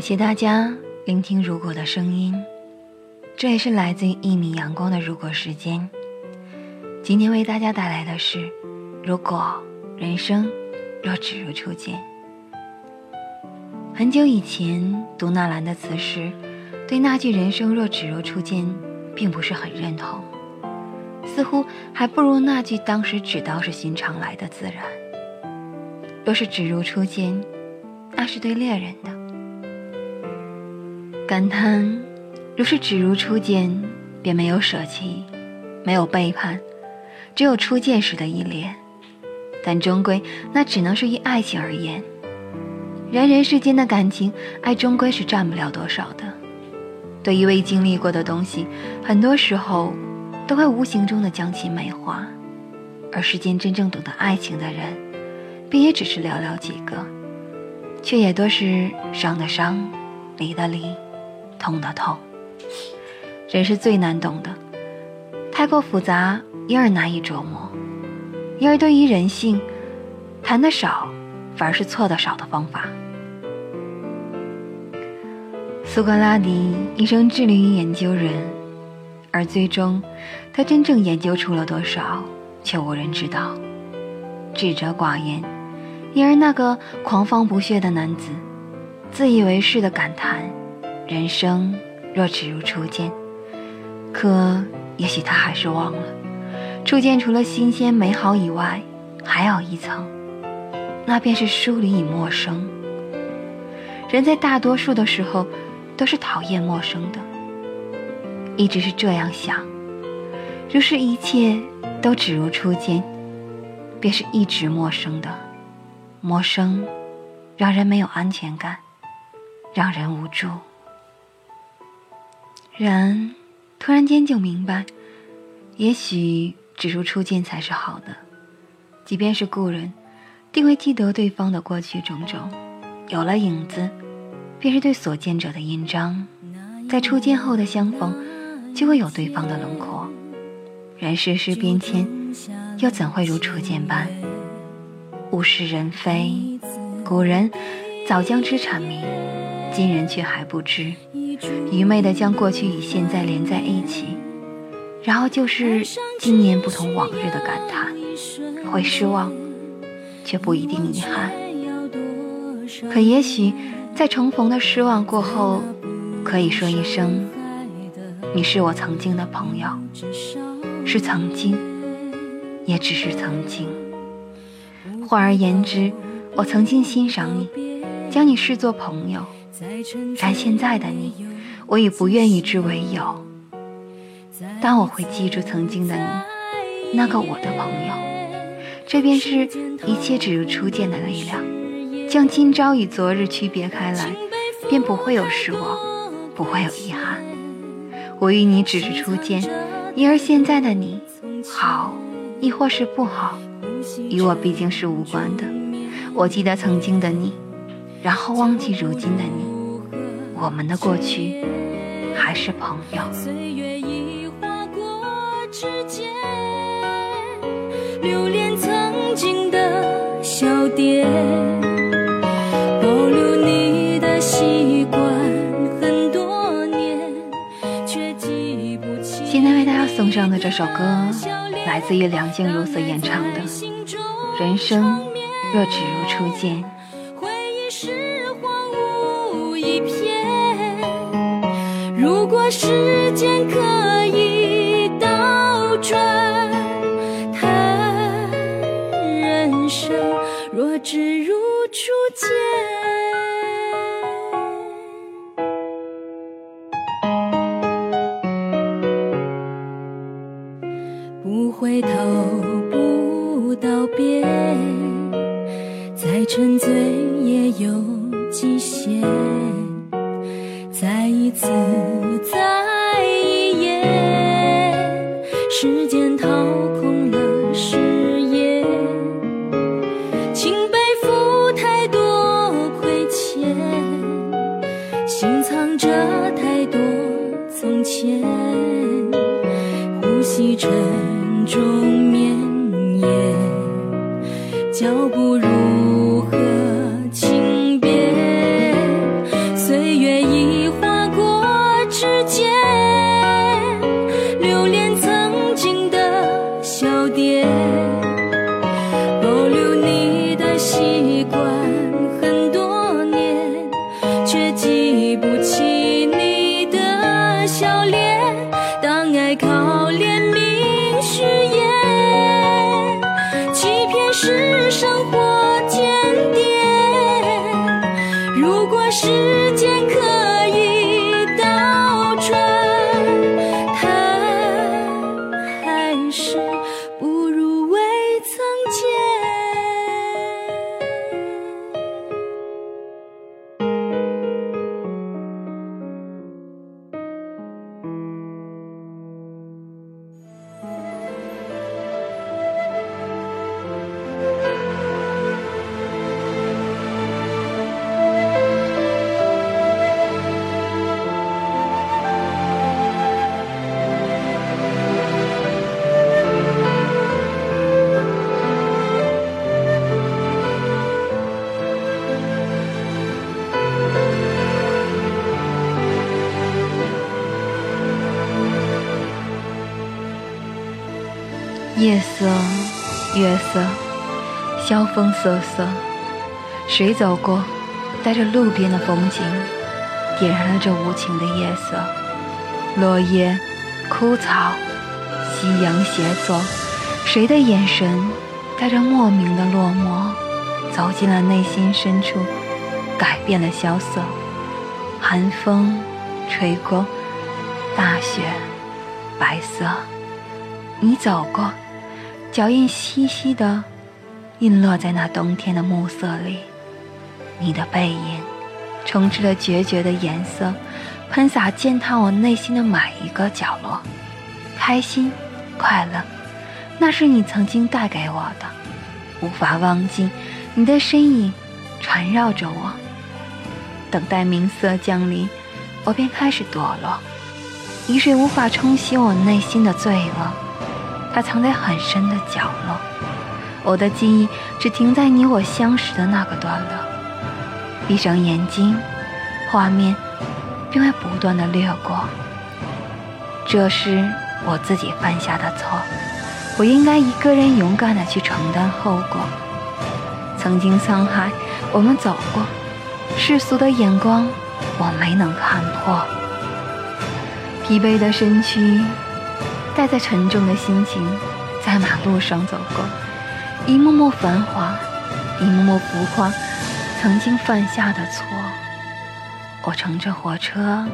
感谢大家聆听如果的声音，这也是来自于一米阳光的如果时间。今天为大家带来的是：如果人生若只如初见。很久以前读纳兰的词时，对那句“人生若只如初见”并不是很认同，似乎还不如那句当时只道是寻常来的自然。若是只如初见，那是对恋人的。感叹，如是只如初见，便没有舍弃，没有背叛，只有初见时的依恋。但终归，那只能是以爱情而言。人人世间的感情，爱终归是占不了多少的。对于未经历过的东西，很多时候都会无形中的将其美化。而世间真正懂得爱情的人，便也只是寥寥几个，却也多是伤的伤，离的离。痛的痛，人是最难懂的，太过复杂，因而难以琢磨；因而对于人性，谈的少，反而是错的少的方法。苏格拉底一生致力于研究人，而最终，他真正研究出了多少，却无人知道。智者寡言，因而那个狂放不屑的男子，自以为是的感叹。人生若只如初见，可也许他还是忘了，初见除了新鲜美好以外，还有一层，那便是疏离与陌生。人在大多数的时候都是讨厌陌生的，一直是这样想。如是一切都只如初见，便是一直陌生的。陌生，让人没有安全感，让人无助。然，突然间就明白，也许只如初见才是好的。即便是故人，定会记得对方的过去种种。有了影子，便是对所见者的印章。在初见后的相逢，就会有对方的轮廓。人世事变迁，又怎会如初见般？物是人非，古人早将之阐明，今人却还不知。愚昧的将过去与现在连在一起，然后就是今年不同往日的感叹，会失望，却不一定遗憾。可也许在重逢的失望过后，可以说一声：“你是我曾经的朋友，是曾经，也只是曾经。”换而言之，我曾经欣赏你，将你视作朋友，但现在的你。我已不愿与之为友，但我会记住曾经的你，那个我的朋友。这便是一切只如初见的力量，将今朝与昨日区别开来，便不会有失望，不会有遗憾。我与你只是初见，因而现在的你，好亦或是不好，与我毕竟是无关的。我记得曾经的你，然后忘记如今的你。我们的过去还是朋友。岁月已划过指尖，留恋曾经的笑点，保留你的习惯很多年，却记不起。现在为大家送上的这首歌，来自于梁静茹所演唱的《人生若只如初见》。如果时间可以倒转，叹人生若只如初见，色，月色，萧风瑟瑟。谁走过，带着路边的风景，点燃了这无情的夜色。落叶，枯草，夕阳斜坐。谁的眼神，带着莫名的落寞，走进了内心深处，改变了萧瑟。寒风吹过，大雪，白色。你走过。脚印稀稀的，印落在那冬天的暮色里。你的背影，充斥着决绝的颜色，喷洒践踏我内心的每一个角落。开心，快乐，那是你曾经带给我的，无法忘记。你的身影缠绕着我，等待明色降临，我便开始堕落。雨水无法冲洗我内心的罪恶。藏在很深的角落，我的记忆只停在你我相识的那个段落。闭上眼睛，画面便会不断的掠过。这是我自己犯下的错，我应该一个人勇敢的去承担后果。曾经沧海，我们走过；世俗的眼光，我没能看破。疲惫的身躯。带着沉重的心情，在马路上走过，一幕幕繁华，一幕幕浮夸，曾经犯下的错。我乘着火车，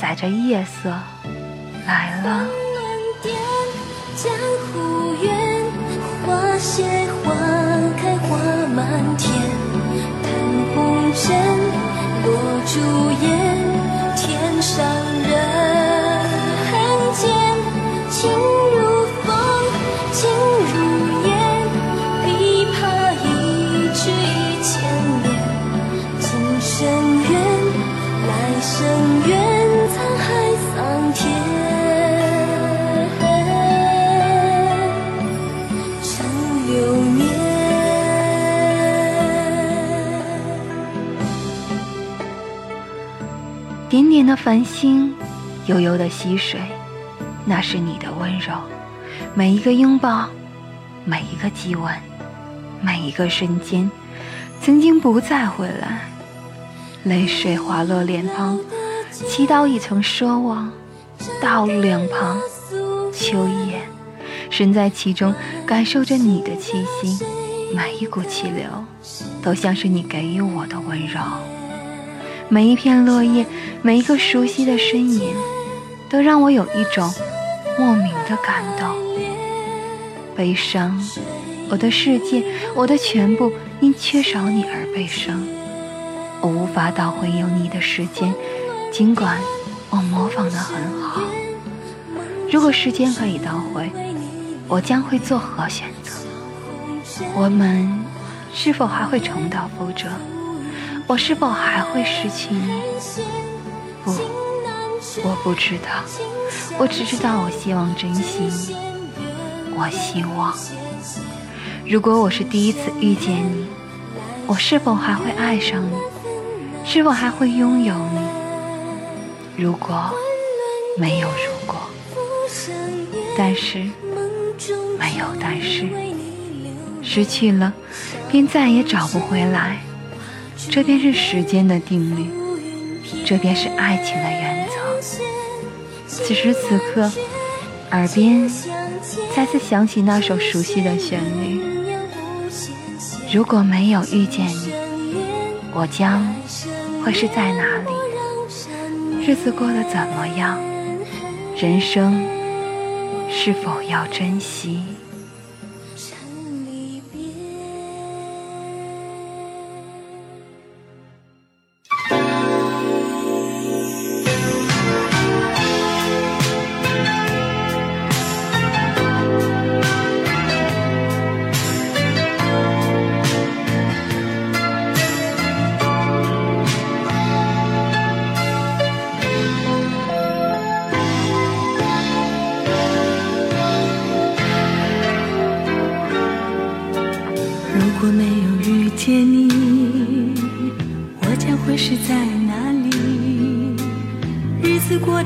载着夜色，来了。天上点点的繁星，悠悠的溪水。那是你的温柔，每一个拥抱，每一个激吻，每一个瞬间，曾经不再回来。泪水滑落脸庞，祈祷已曾奢望。道路两旁，秋叶，身在其中，感受着你的气息。每一股气流，都像是你给予我的温柔。每一片落叶，每一个熟悉的身影，都让我有一种。莫名的感动，悲伤，我的世界，我的全部，因缺少你而悲伤。我无法倒回有你的时间，尽管我模仿的很好。如果时间可以倒回，我将会作何选择？我们是否还会重蹈覆辙？我是否还会失去你？不，我不知道。我只知道，我希望珍惜你。我希望，如果我是第一次遇见你，我是否还会爱上你？是否还会拥有你？如果没有如果，但是没有但是，失去了便再也找不回来。这便是时间的定律这便是爱情的原则此时此刻耳边再次响起那首熟悉的旋律如果没有遇见你我将会是在哪里日子过得怎么样人生是否要珍惜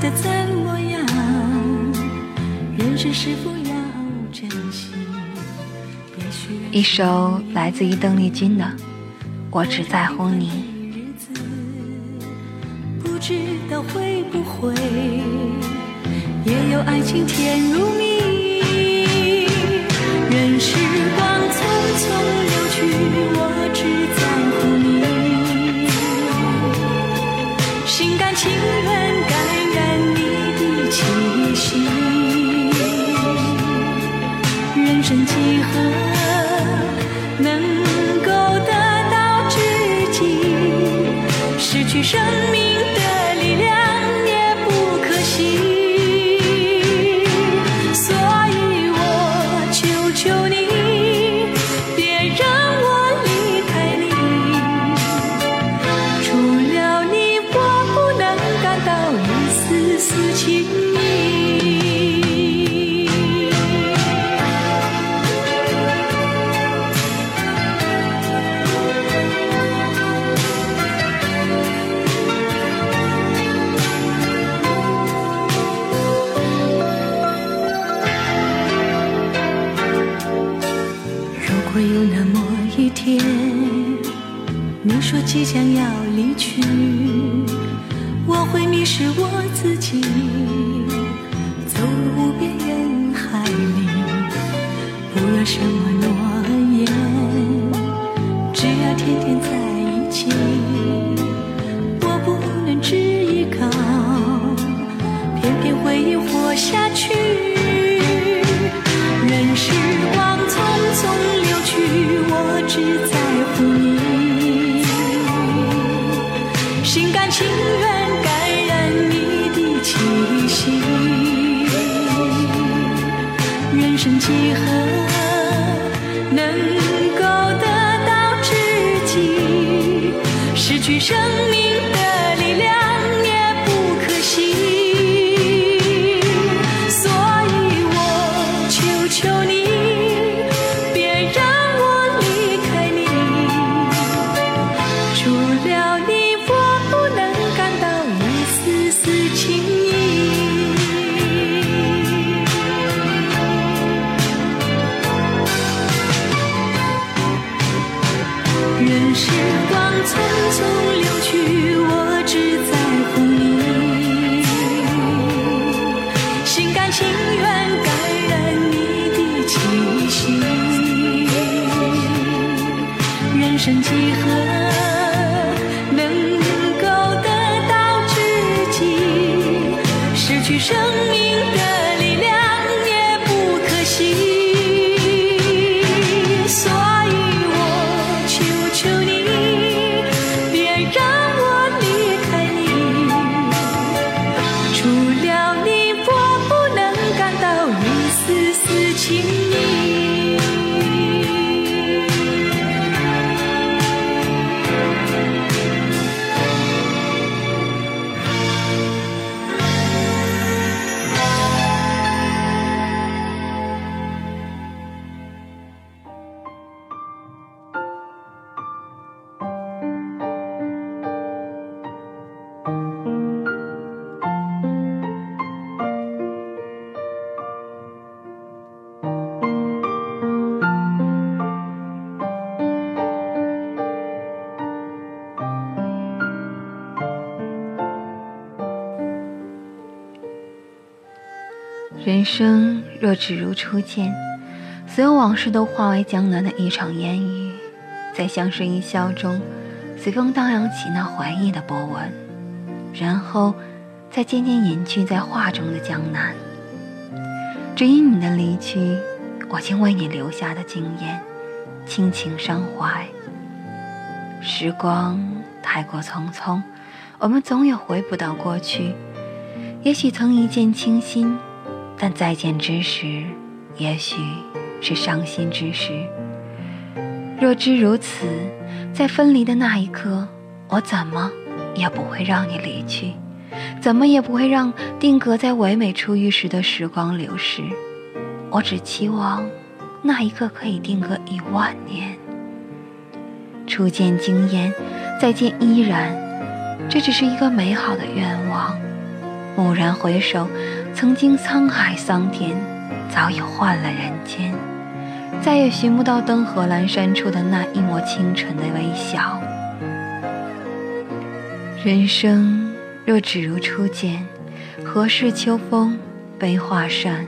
的怎么样？人生是否要珍惜？一首来自于邓丽君的《我只在乎你》。不知道会不会也有爱情甜如蜜。任时光匆匆流去，我。即将要离去我会迷失我自己。息人生几何能够得到知己失去生命。情愿感染你的气息。人生几何人生若只如初见，所有往事都化为江南的一场烟雨，在相视一笑中，随风荡漾起那怀疑的波纹，然后再渐渐隐去在画中的江南。只因你的离去，我竟为你留下的惊艳，倾情伤怀。时光太过匆匆，我们总也回不到过去。也许曾一见倾心。但再见之时，也许是伤心之时。若知如此，在分离的那一刻，我怎么也不会让你离去，怎么也不会让定格在唯美初遇时的时光流逝。我只期望那一刻可以定格一万年。初见惊艳，再见依然，这只是一个美好的愿望。蓦然回首，曾经沧海桑田，早已换了人间。再也寻不到灯火阑珊处的那一抹清纯的微笑。人生若只如初见，何事秋风悲画扇？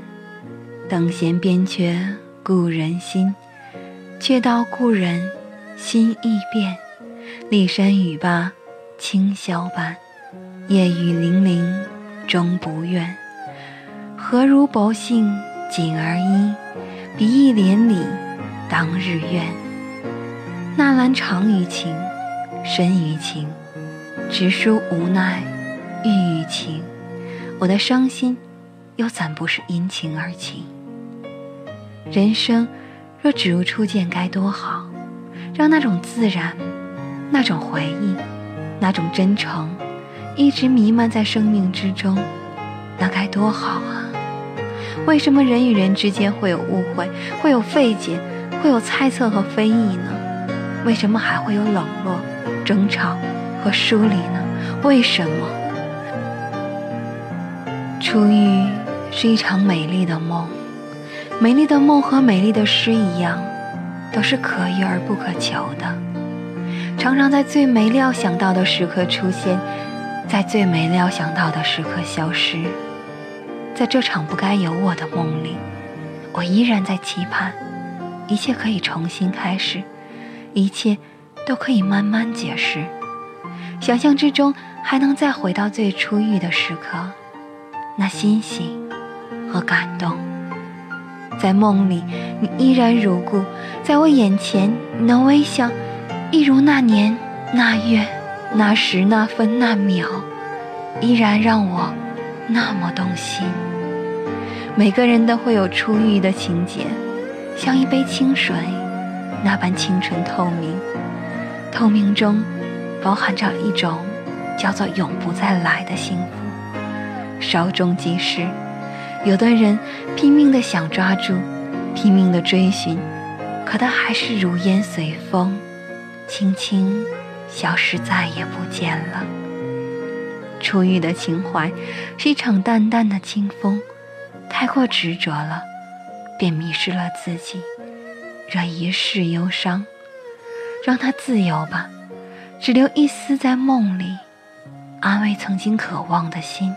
等闲边缺故人心，却道故人心易变。骊山语罢清宵半，夜雨霖铃终不怨。何如薄幸锦儿衣？比翼连理，当日愿。纳兰长于情，深于情，直抒无奈，郁于情。我的伤心，又怎不是因情而起？人生若只如初见，该多好！让那种自然，那种回忆，那种真诚，一直弥漫在生命之中，那该多好啊！为什么人与人之间会有误会，会有费解，会有猜测和非议呢？为什么还会有冷落、争吵和疏离呢？为什么？初遇是一场美丽的梦，美丽的梦和美丽的诗一样，都是可遇而不可求的，常常在最没料想到的时刻出现，在最没料想到的时刻消失。在这场不该有我的梦里，我依然在期盼，一切可以重新开始，一切都可以慢慢解释。想象之中还能再回到最初遇的时刻，那欣喜和感动。在梦里，你依然如故，在我眼前，你的微笑，一如那年那月那时那分那秒，依然让我。那么动心。每个人都会有初遇的情节，像一杯清水，那般清纯透明。透明中，包含着一种叫做永不再来的幸福。稍纵即逝。有的人拼命的想抓住，拼命的追寻，可他还是如烟随风，轻轻消失，再也不见了。初遇的情怀，是一场淡淡的清风，太过执着了，便迷失了自己。这一世忧伤，让它自由吧，只留一丝在梦里，安慰曾经渴望的心。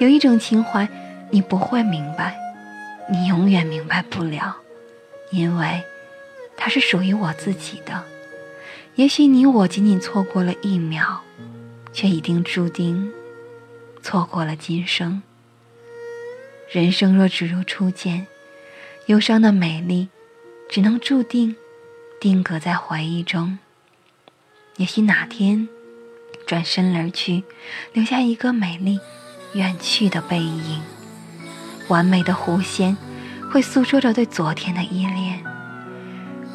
有一种情怀，你不会明白，你永远明白不了，因为它是属于我自己的。也许你我仅仅错过了一秒。却已经注定错过了今生。人生若只如初见，忧伤的美丽只能注定定格在回忆中。也许哪天转身而去，留下一个美丽远去的背影。完美的弧线会诉说着对昨天的依恋。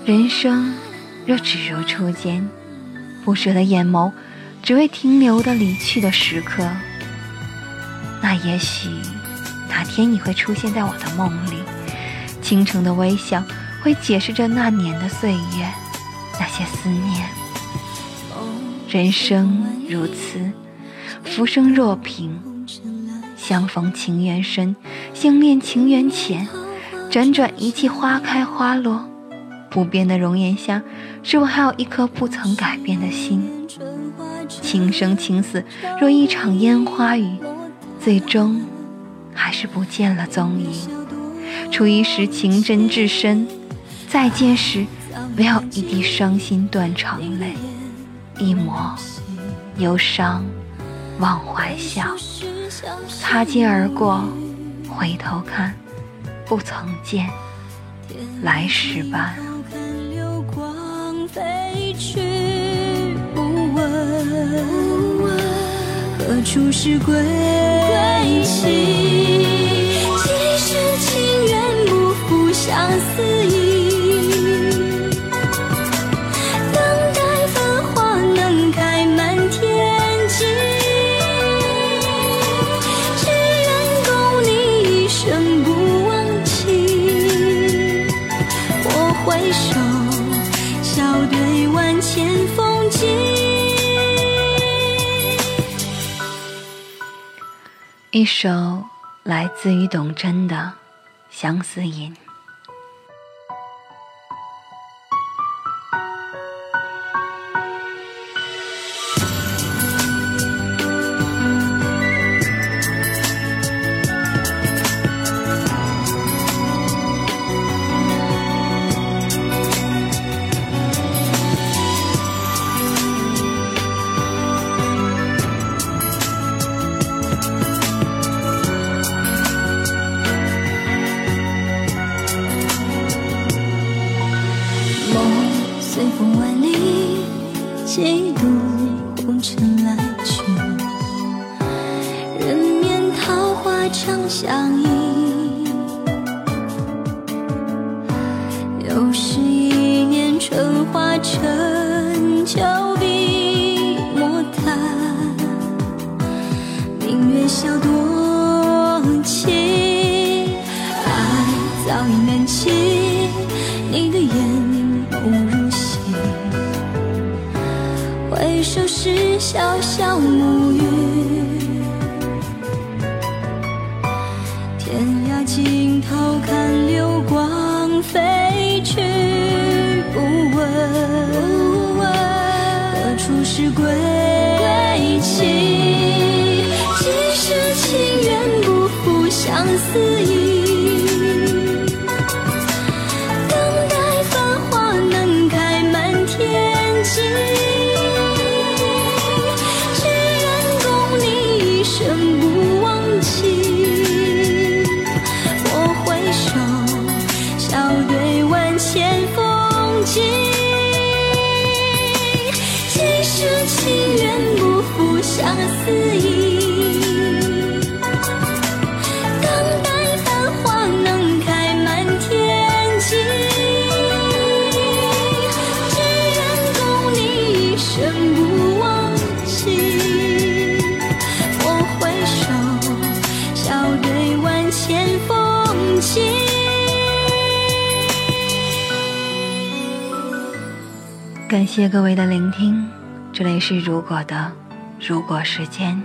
人生若只如初见，不舍的眼眸。只为停留的离去的时刻，那也许哪天你会出现在我的梦里，倾城的微笑会解释着那年的岁月，那些思念。人生如此，浮生若萍，相逢情缘深，相恋情缘浅，辗转一季花开花落，不变的容颜下，是否还有一颗不曾改变的心？情生情死，若一场烟花雨，最终还是不见了踪影。初遇时情真至深，再见时没有一滴伤心断肠泪，一抹忧伤忘怀笑。擦肩而过，回头看，不曾见来时般。处是归期？几世情缘不负相思意。一首来自于董贞的《相思吟》。的眼眸如洗。回首时，潇潇暮雨。天涯尽头，看流光飞去，不问何处是归期。几世情缘，不负相思意。感谢各位的聆听，这里是如果的如果时间。